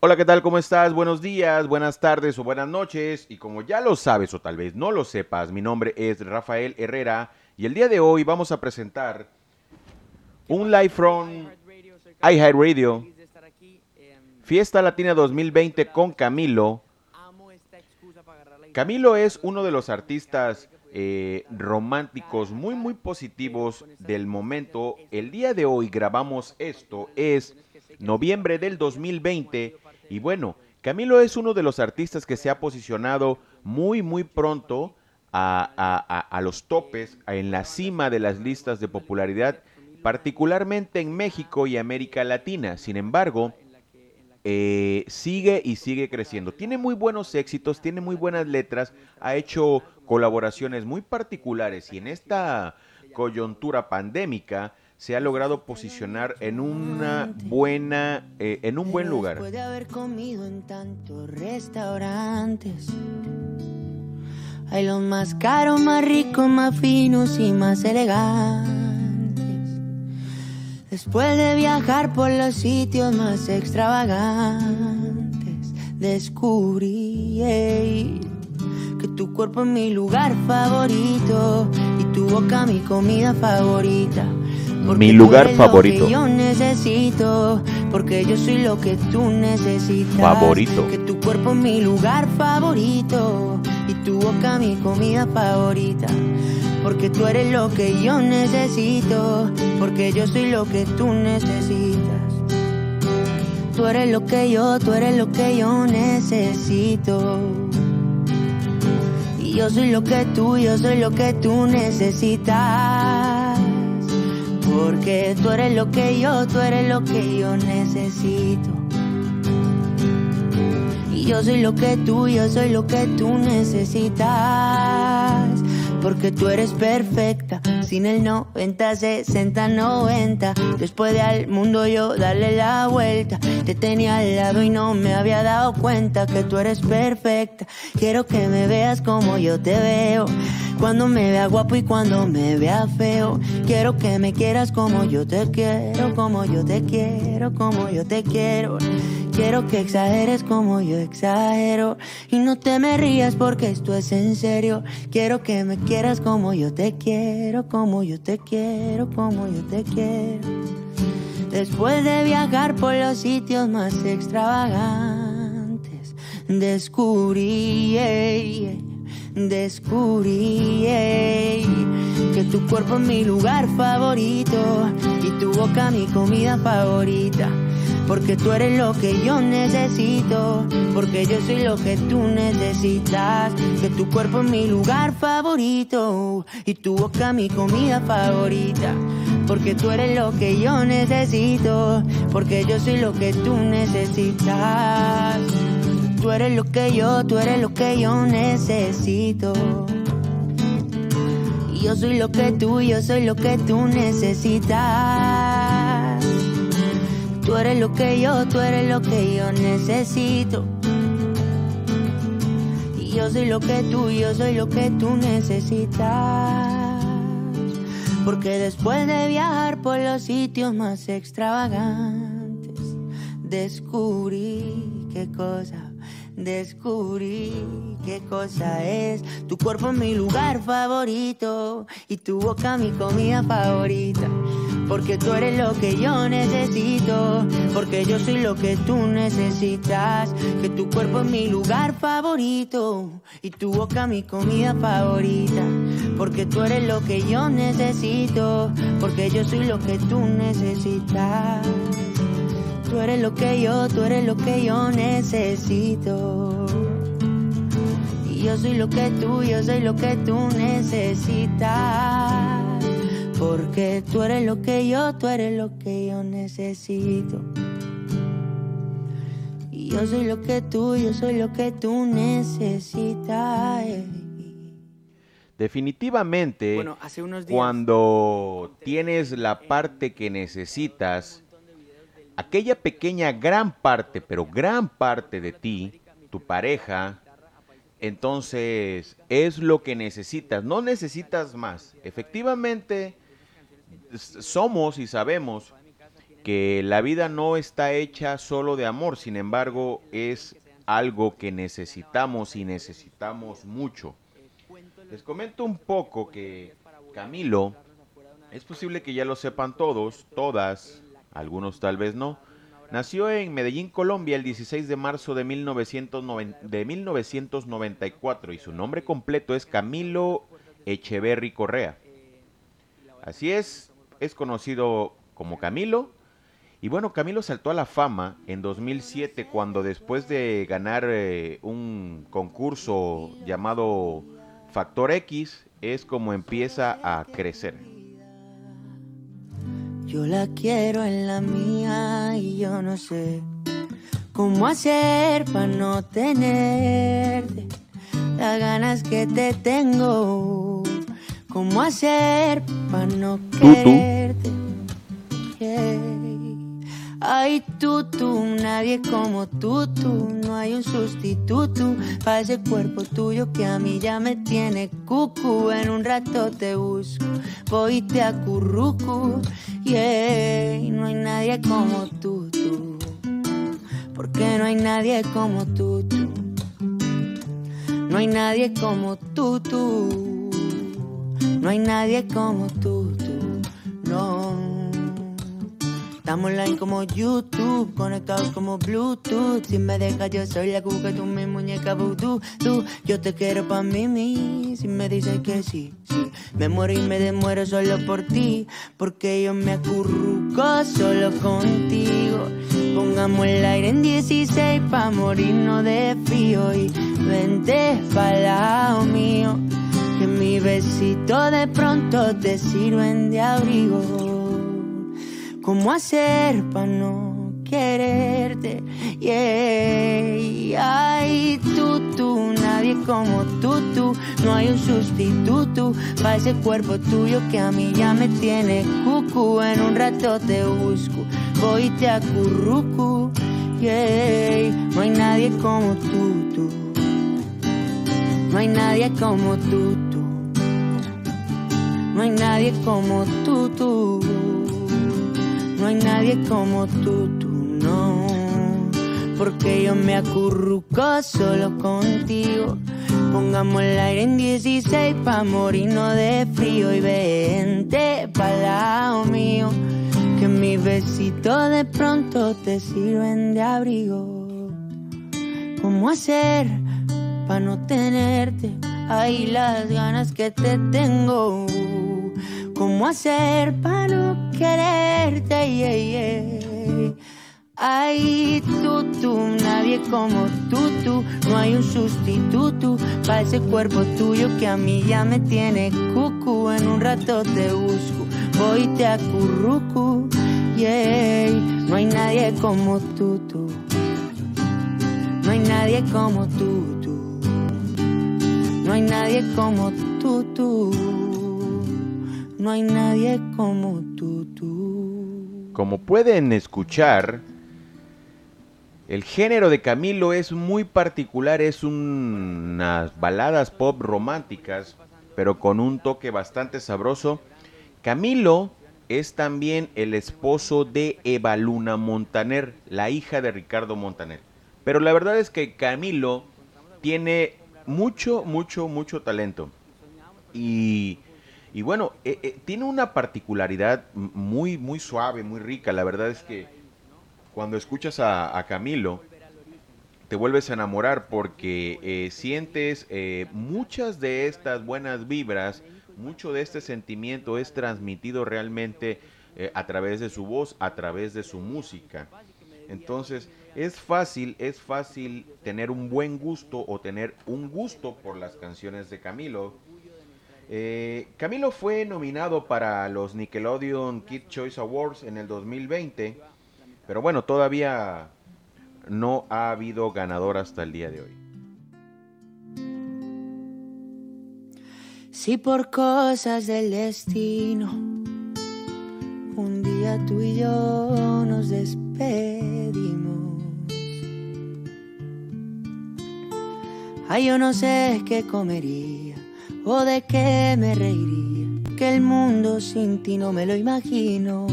Hola, ¿qué tal? ¿Cómo estás? Buenos días, buenas tardes o buenas noches. Y como ya lo sabes o tal vez no lo sepas, mi nombre es Rafael Herrera y el día de hoy vamos a presentar un live from iHeartRadio, Fiesta Latina 2020 con Camilo. Camilo es uno de los artistas eh, románticos muy muy positivos del momento. El día de hoy grabamos esto, es noviembre del 2020 y bueno, Camilo es uno de los artistas que se ha posicionado muy, muy pronto a, los topes, en la cima de las listas de popularidad, particularmente en México y América Latina. Sin embargo, eh, sigue y sigue creciendo. Tiene muy buenos éxitos, tiene muy buenas letras, ha hecho colaboraciones muy particulares y en esta coyuntura pandémica se ha logrado posicionar en una buena, eh, en un buen lugar. Puede haber comido en tantos restaurantes. Hay los más caros, más ricos, más finos y más elegantes. Después de viajar por los sitios más extravagantes, descubrí que tu cuerpo es mi lugar favorito y tu boca mi comida favorita mi lugar favorito. yo necesito, porque yo soy lo que tú necesitas. Favorito. Que tu cuerpo es mi lugar favorito y tu boca mi comida favorita. Porque tú eres lo que yo necesito, porque yo soy lo que tú necesitas. Tú eres lo que yo, tú eres lo que yo necesito. Y yo soy lo que tú, yo soy lo que tú necesitas. Porque tú eres lo que yo, tú eres lo que yo necesito. Y yo soy lo que tú, yo soy lo que tú necesitas. Porque tú eres perfecta, sin el 90, 60, 90. Después de al mundo yo darle la vuelta. Te tenía al lado y no me había dado cuenta que tú eres perfecta. Quiero que me veas como yo te veo. Cuando me vea guapo y cuando me vea feo. Quiero que me quieras como yo te quiero, como yo te quiero, como yo te quiero. Quiero que exageres como yo exagero. Y no te me rías porque esto es en serio. Quiero que me quieras como yo te quiero, como yo te quiero, como yo te quiero. Después de viajar por los sitios más extravagantes, descubrí descubrí que tu cuerpo es mi lugar favorito y tu boca mi comida favorita. Porque tú eres lo que yo necesito, porque yo soy lo que tú necesitas. Que tu cuerpo es mi lugar favorito y tu boca mi comida favorita. Porque tú eres lo que yo necesito, porque yo soy lo que tú necesitas. Tú eres lo que yo, tú eres lo que yo necesito. Y yo soy lo que tú, yo soy lo que tú necesitas. Tú eres lo que yo, tú eres lo que yo necesito. Yo soy lo que tú, yo soy lo que tú necesitas. Porque después de viajar por los sitios más extravagantes, descubrí qué cosa descubrí qué cosa es. Tu cuerpo es mi lugar favorito y tu boca mi comida favorita. Porque tú eres lo que yo necesito, porque yo soy lo que tú necesitas. Que tu cuerpo es mi lugar favorito y tu boca mi comida favorita. Porque tú eres lo que yo necesito, porque yo soy lo que tú necesitas. Tú eres lo que yo, tú eres lo que yo necesito. Y yo soy lo que tú, yo soy lo que tú necesitas. Porque tú eres lo que yo, tú eres lo que yo necesito. Y yo soy lo que tú, yo soy lo que tú necesitas. Definitivamente, cuando tienes la parte que necesitas, aquella pequeña gran parte, pero gran parte de ti, tu pareja, entonces es lo que necesitas, no necesitas más. Efectivamente, somos y sabemos que la vida no está hecha solo de amor, sin embargo es algo que necesitamos y necesitamos mucho. Les comento un poco que Camilo, es posible que ya lo sepan todos, todas, algunos tal vez no, nació en Medellín, Colombia el 16 de marzo de, 1994 y su nombre completo es Camilo Echeverry Correa. Así es, es conocido como Camilo y bueno, Camilo saltó a la fama en 2007 cuando después de ganar eh, un concurso llamado Factor X es como empieza a crecer. Yo la quiero en la mía y yo no sé cómo hacer para no tenerte las ganas que te tengo. Cómo hacer para no quererte. Ay, tú, nadie como tú. No hay un sustituto para ese cuerpo tuyo que a mí ya me tiene cucu. En un rato te busco, voy y te acurruco. Yeah, no hay nadie como tú. Porque no hay nadie como tú, tú. No hay nadie como tú. No hay nadie como tú. No. Estamos online como YouTube, conectados como Bluetooth. Si me dejas, yo soy la cuca, tú mi muñeca voodoo. Tú, yo te quiero pa' mí, Si me dices que sí, sí. Me muero y me demuero solo por ti. Porque yo me acurruco solo contigo. Pongamos el aire en 16 pa' morirnos de frío. Y vente pa' lado mío. Que mi besito de pronto te sirven de abrigo. ¿Cómo hacer para no quererte? Yeah. Ay, tú, tú, nadie como tú, tú. No hay un sustituto para ese cuerpo tuyo que a mí ya me tiene cucu. En un rato te busco, voy y te acurruco. Yeah. No hay nadie como tú, tú. No hay nadie como tú, tú. No hay nadie como tú, tú. No hay nadie como tú, tú no. Porque yo me acurruco solo contigo. Pongamos el aire en 16 pa' morirnos de frío y vente pa'l lado mío. Que mis besitos de pronto te sirven de abrigo. ¿Cómo hacer pa' no tenerte? Ahí las ganas que te tengo. ¿Cómo hacer para no quererte? Yeah, Ay, tú, tú, nadie como tú, tú. No hay un sustituto para ese cuerpo tuyo que a mí ya me tiene cucu. En un rato te busco, voy y te acurruco. Yeah, no hay nadie como tú, tú. No hay nadie como tú, tú. No hay nadie como tú, tú. No hay nadie como tú. Como pueden escuchar, el género de Camilo es muy particular, es unas baladas pop románticas, pero con un toque bastante sabroso. Camilo es también el esposo de Eva Luna Montaner, la hija de Ricardo Montaner. Pero la verdad es que Camilo tiene mucho, mucho, mucho talento. Y y bueno, eh, eh, tiene una particularidad muy, muy suave, muy rica. La verdad es que cuando escuchas a, Camilo, te vuelves a enamorar porque eh, sientes muchas de estas buenas vibras, mucho de este sentimiento es transmitido realmente a través de su voz, a través de su música. Entonces, es fácil, es fácil tener un buen gusto o tener un gusto por las canciones de Camilo eh, Camilo fue nominado para los Nickelodeon Kid Choice Awards en el 2020, pero bueno, todavía no ha habido ganador hasta el día de hoy. Si por cosas del destino un día tú y yo nos despedimos. Ay, yo no sé qué comería de qué me reiría, que el mundo sin ti no me lo imagino.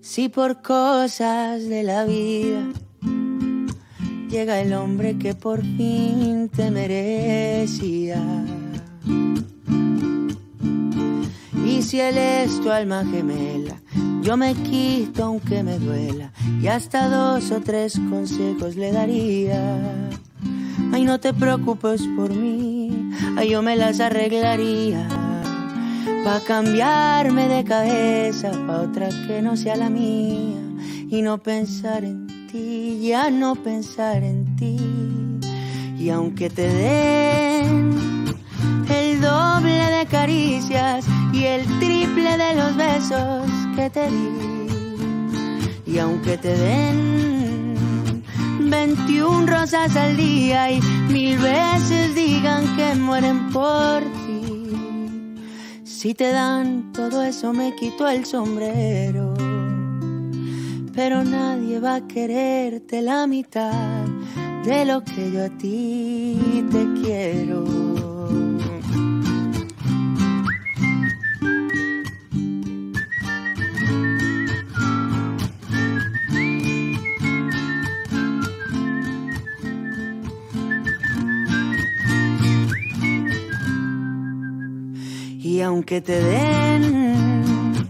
Si por cosas de la vida llega el hombre que por fin te merecía. Y si él es tu alma gemela, yo me quito aunque me duela y hasta dos o tres consejos le daría. No te preocupes por mí, yo me las arreglaría. Pa' cambiarme de cabeza, pa' otra que no sea la mía. Y no pensar en ti, ya no pensar en ti. Y aunque te den el doble de caricias y el triple de los besos que te di. Y aunque te den 21 rosas al día y mil veces digan que mueren por ti. Si te dan todo eso me quito el sombrero. Pero nadie va a quererte la mitad de lo que yo a ti te quiero. Aunque te den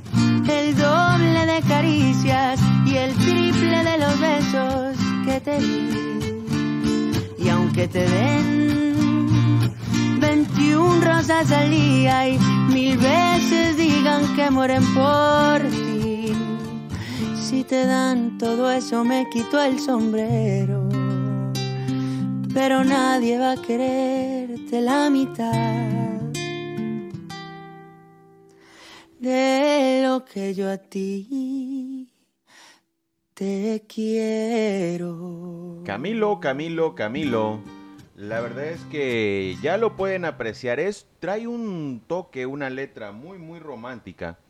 el doble de caricias y el triple de los besos que te di, y aunque te den 21 rosas al día y mil veces digan que mueren por ti, si te dan todo eso me quito el sombrero, pero nadie va a quererte la mitad de lo que yo a ti te quiero. Camilo, Camilo, Camilo. La verdad es que ya lo pueden apreciar. Es, trae un toque, una letra muy, muy romántica.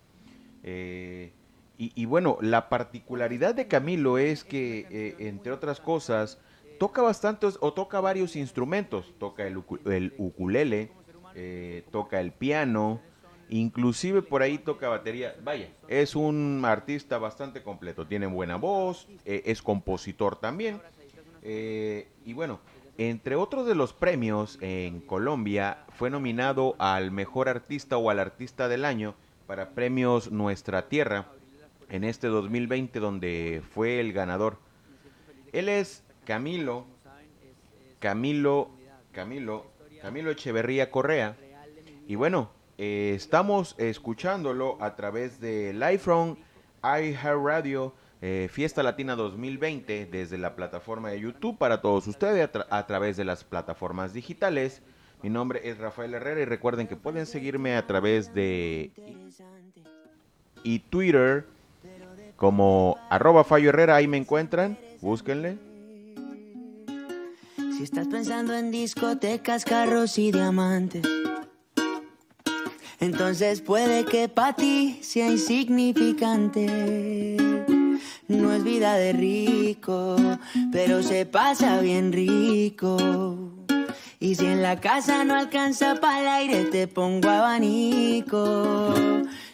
Eh, y, bueno, la particularidad de Camilo es que, eh, entre otras cosas, toca bastantes o toca varios instrumentos. Toca el, ukulele, eh, toca el piano, Inclusive por ahí toca batería. Vaya, es un artista bastante completo. Tiene buena voz, eh, es compositor también. Eh, y bueno, entre otros de los premios en Colombia, fue nominado al mejor artista o al artista del año para premios Nuestra Tierra en este 2020 donde fue el ganador. Él es Camilo, Camilo, Camilo, Camilo Echeverría Correa. Y bueno, eh, estamos escuchándolo a través de Live from iHeartRadio eh, Fiesta Latina 2020 desde la plataforma de YouTube para todos ustedes a, través de las plataformas digitales. Mi nombre es Rafael Herrera y recuerden que pueden seguirme a través de y Twitter como arroba Fallo Herrera, ahí me encuentran, búsquenle. Si estás pensando en discotecas, carros y diamantes entonces puede que para ti sea insignificante. No es vida de rico, pero se pasa bien rico. Y si en la casa no alcanza para el aire, te pongo abanico.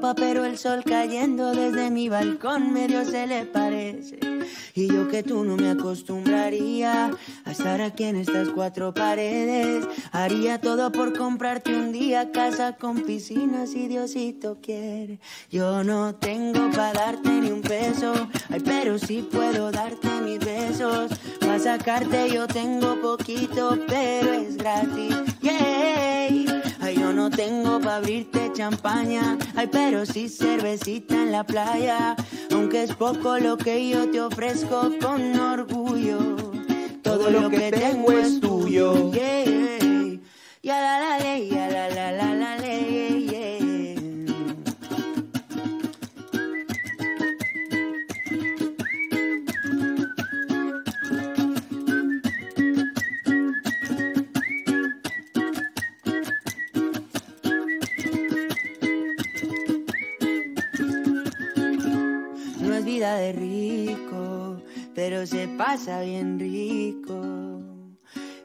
Pero el sol cayendo desde mi balcón medio se le parece. Y yo que tú no me acostumbraría a estar aquí en estas cuatro paredes. Haría todo por comprarte un día casa con piscina si Diosito quiere. Yo no tengo para darte ni un peso, ay, pero sí puedo darte mis besos. Para sacarte yo tengo poquito, pero es gratis. Yo no tengo para abrirte champaña, ay, pero sí cervecita en la playa. Aunque es poco lo que yo te ofrezco con orgullo. Todo, lo, que, tengo es tuyo. Ya la la ya la la la de rico, pero se pasa bien rico.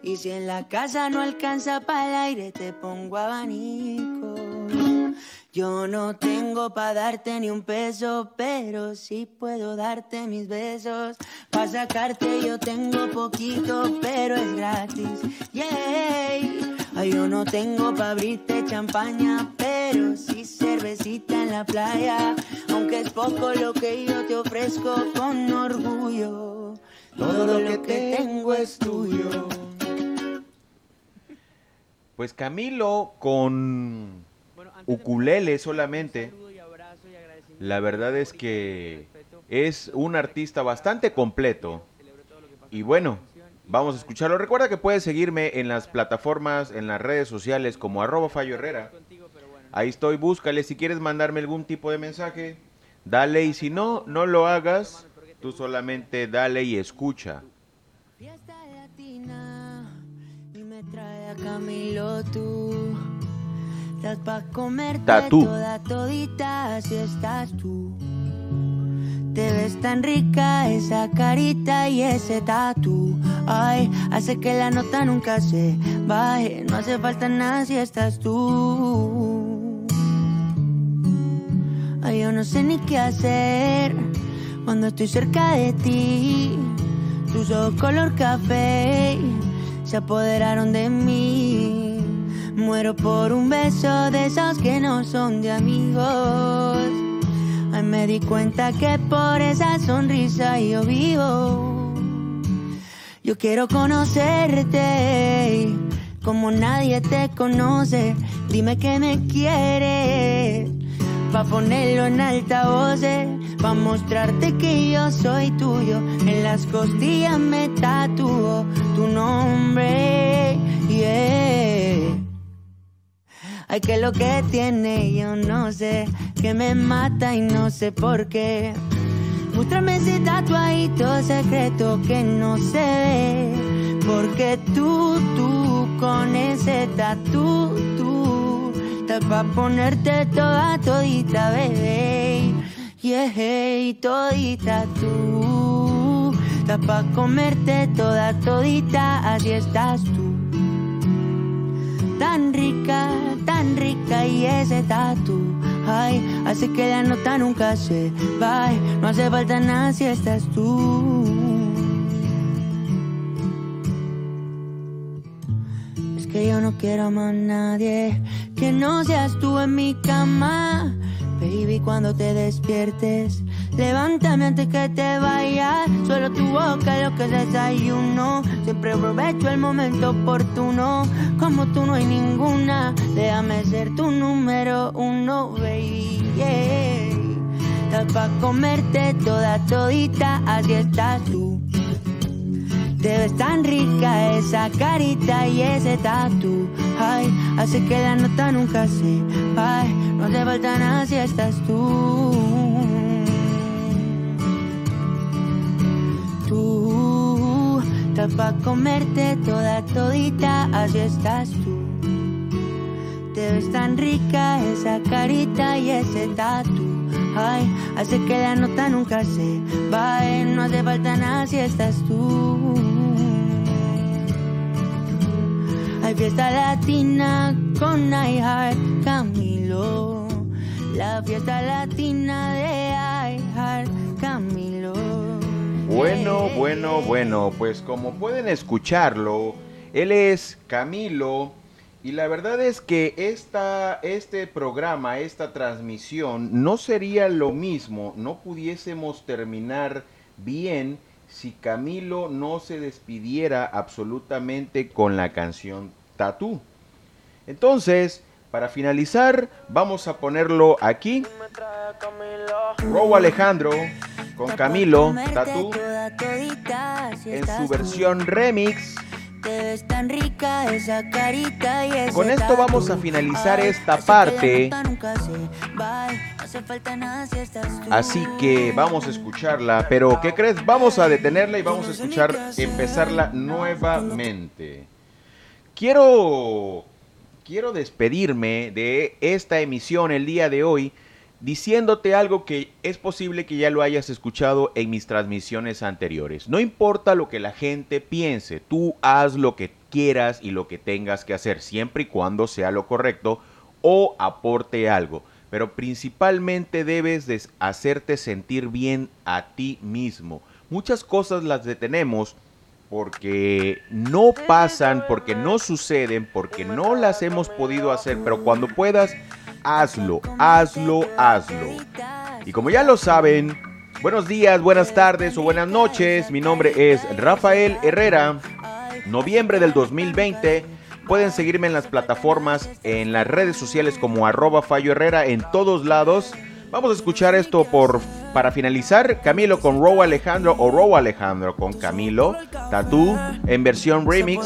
Y si en la casa no alcanza para el aire, te pongo abanico. Yo no tengo para darte ni un peso, pero sí puedo darte mis besos. Para sacarte yo tengo poquito, pero es gratis. Yeah. Ay, yo no tengo para abrirte champaña, pero cervecita en la playa. Aunque es poco lo que yo te ofrezco con orgullo. Todo, lo, que, tengo es tuyo. Pues Camilo con ukulele solamente. La verdad es que es un artista bastante completo. Y bueno, Vamos a escucharlo. Recuerda que puedes seguirme en las plataformas, en las redes sociales como arroba Fallo Herrera. Ahí estoy, búscale. Si quieres mandarme algún tipo de mensaje, dale. Y si no, no lo hagas. Tú solamente dale y escucha. Tatú. todita si estás tú. Te ves tan rica esa carita y ese tatu. Ay, hace que la nota nunca se baje. No hace falta nada si estás tú. Ay, yo no sé ni qué hacer cuando estoy cerca de ti. Tus ojos color café se apoderaron de mí. Muero por un beso de esos que no son de amigos me di cuenta que por esa sonrisa yo vivo. Yo quiero conocerte como nadie te conoce. Dime que me quieres. Pa' ponerlo en altavoz, pa' mostrarte que yo soy tuyo. En las costillas me tatúo tu nombre. Yeah. Ay, que lo que tiene, yo no sé, que me mata y no sé por qué. Muéstrame ese tatuadito secreto que no se ve. Porque tú, tú, con ese tatu, tú, estás pa' ponerte toda, todita, bebé. Yeah, todita tú, estás pa' comerte toda, todita, así estás tú. Tan rica, tan rica y ese tatu, ay, hace que la nota nunca se va, no hace falta nada si estás tú. Es que yo no quiero más nadie, que no seas tú en mi cama, baby, cuando te despiertes Levántame antes que te vayas. Solo tu boca lo que es desayuno. Siempre aprovecho el momento oportuno. Como tú no hay ninguna. Déjame ser tu número uno, baby. Estás pa' comerte toda todita. Así estás tú. Te ves tan rica esa carita y ese tatu. Ay, hace que la nota nunca se va. No te falta nada si estás tú. Estás pa' comerte toda todita, así estás tú. Te ves tan rica esa carita y ese tatu. Ay, hace que la nota nunca se va, no hace falta nada si estás tú. Hay fiesta latina con iHeart Camilo. La fiesta latina de iHeart Camilo. Bueno, bueno, bueno, pues como pueden escucharlo, él es Camilo y la verdad es que esta, este programa, esta transmisión no sería lo mismo, no pudiésemos terminar bien si Camilo no se despidiera absolutamente con la canción Tatú. Entonces, para finalizar, vamos a ponerlo aquí. Robo Alejandro con Camilo Tatú en su versión remix. Tan rica esa carita y Con esto vamos a finalizar esta parte. Así que vamos a escucharla, pero ¿qué crees? Vamos a detenerla y vamos a escuchar empezarla nuevamente. Quiero quiero despedirme de esta emisión el día de hoy diciéndote algo que es posible que ya lo hayas escuchado en mis transmisiones anteriores. No importa lo que la gente piense, tú haz lo que quieras y lo que tengas que hacer, siempre y cuando sea lo correcto o aporte algo. Pero principalmente debes de hacerte sentir bien a ti mismo. Muchas cosas las detenemos porque no pasan, porque no suceden, porque no las hemos podido hacer, pero cuando puedas, hazlo, hazlo, hazlo. Y como ya lo saben, buenos días, buenas tardes o buenas noches, mi nombre es Rafael Herrera, noviembre del 2020. Pueden seguirme en las plataformas, en las redes sociales como arroba Fallo Herrera, en todos lados. Vamos a escuchar esto por para finalizar, Camilo con Row Alejandro o Row Alejandro con Camilo, Tatú en versión remix.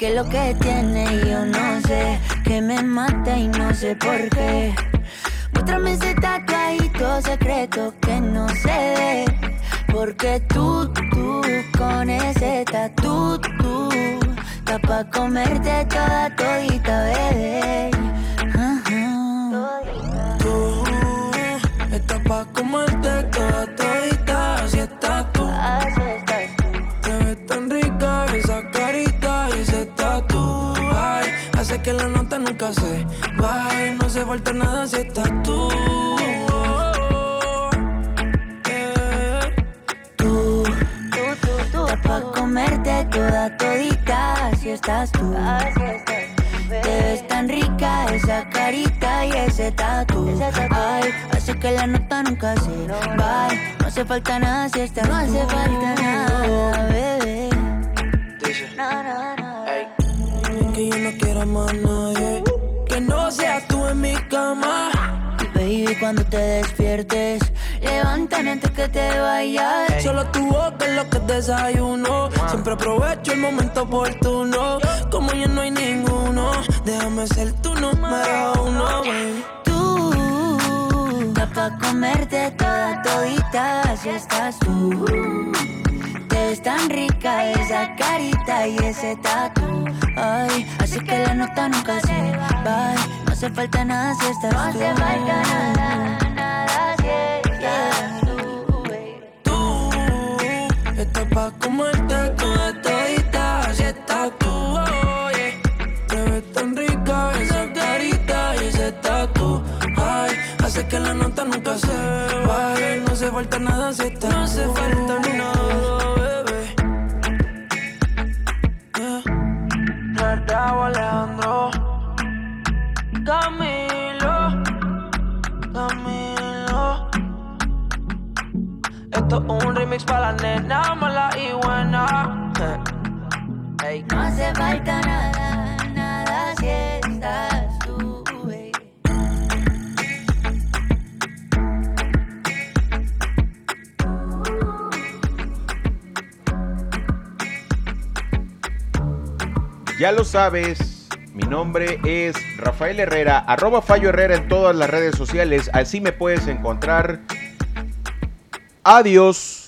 Que lo que tiene yo no sé, que me mata y no sé por qué. Muéstrame ese tatuadito secreto que no se ve. Porque tú, tú, con ese tatu, tú Está pa' comerte toda todita, bebé. Tú estás pa' comerte toda todita, así estás tú. Te ves tan rica esa que la nota nunca se vaya. No se falta nada si estás tú. Tú, tú, comerte toda todita, si estás tú. Te ves tan rica esa carita y ese tatu. Ay, hace que la nota nunca se vaya. No hace falta nada si estás No hace falta nada, bebé. No, no, no. Yo no quiero más nadie. Que no seas tú en mi cama. Baby, cuando te despiertes, levántame antes que te vayas. Solo tu boca es lo que desayuno. Siempre aprovecho el momento oportuno. Como ya no hay ninguno, déjame ser tu número uno, baby. Tú, pa' comerte toda todita, si estás tú. Tan rica esa carita y ese tatu. Ay, así que la nota nunca se va. No hace falta nada si estás tú. No hace falta nada, nada si estás tú. Tú estás pa' comerte toda todita, así estás tú, oye. Te ves tan rica esa carita y ese tatu. Ay, hace que la nota nunca se vaya. No hace falta nada si estás No hace falta nada, Raúl Alejandro Camilo Camilo. Esto es un remix para la nena mala y buena. Ey. No hace falta nada Ya lo sabes, mi nombre es Rafael Herrera, arroba Fallo Herrera en todas las redes sociales, así me puedes encontrar. Adiós.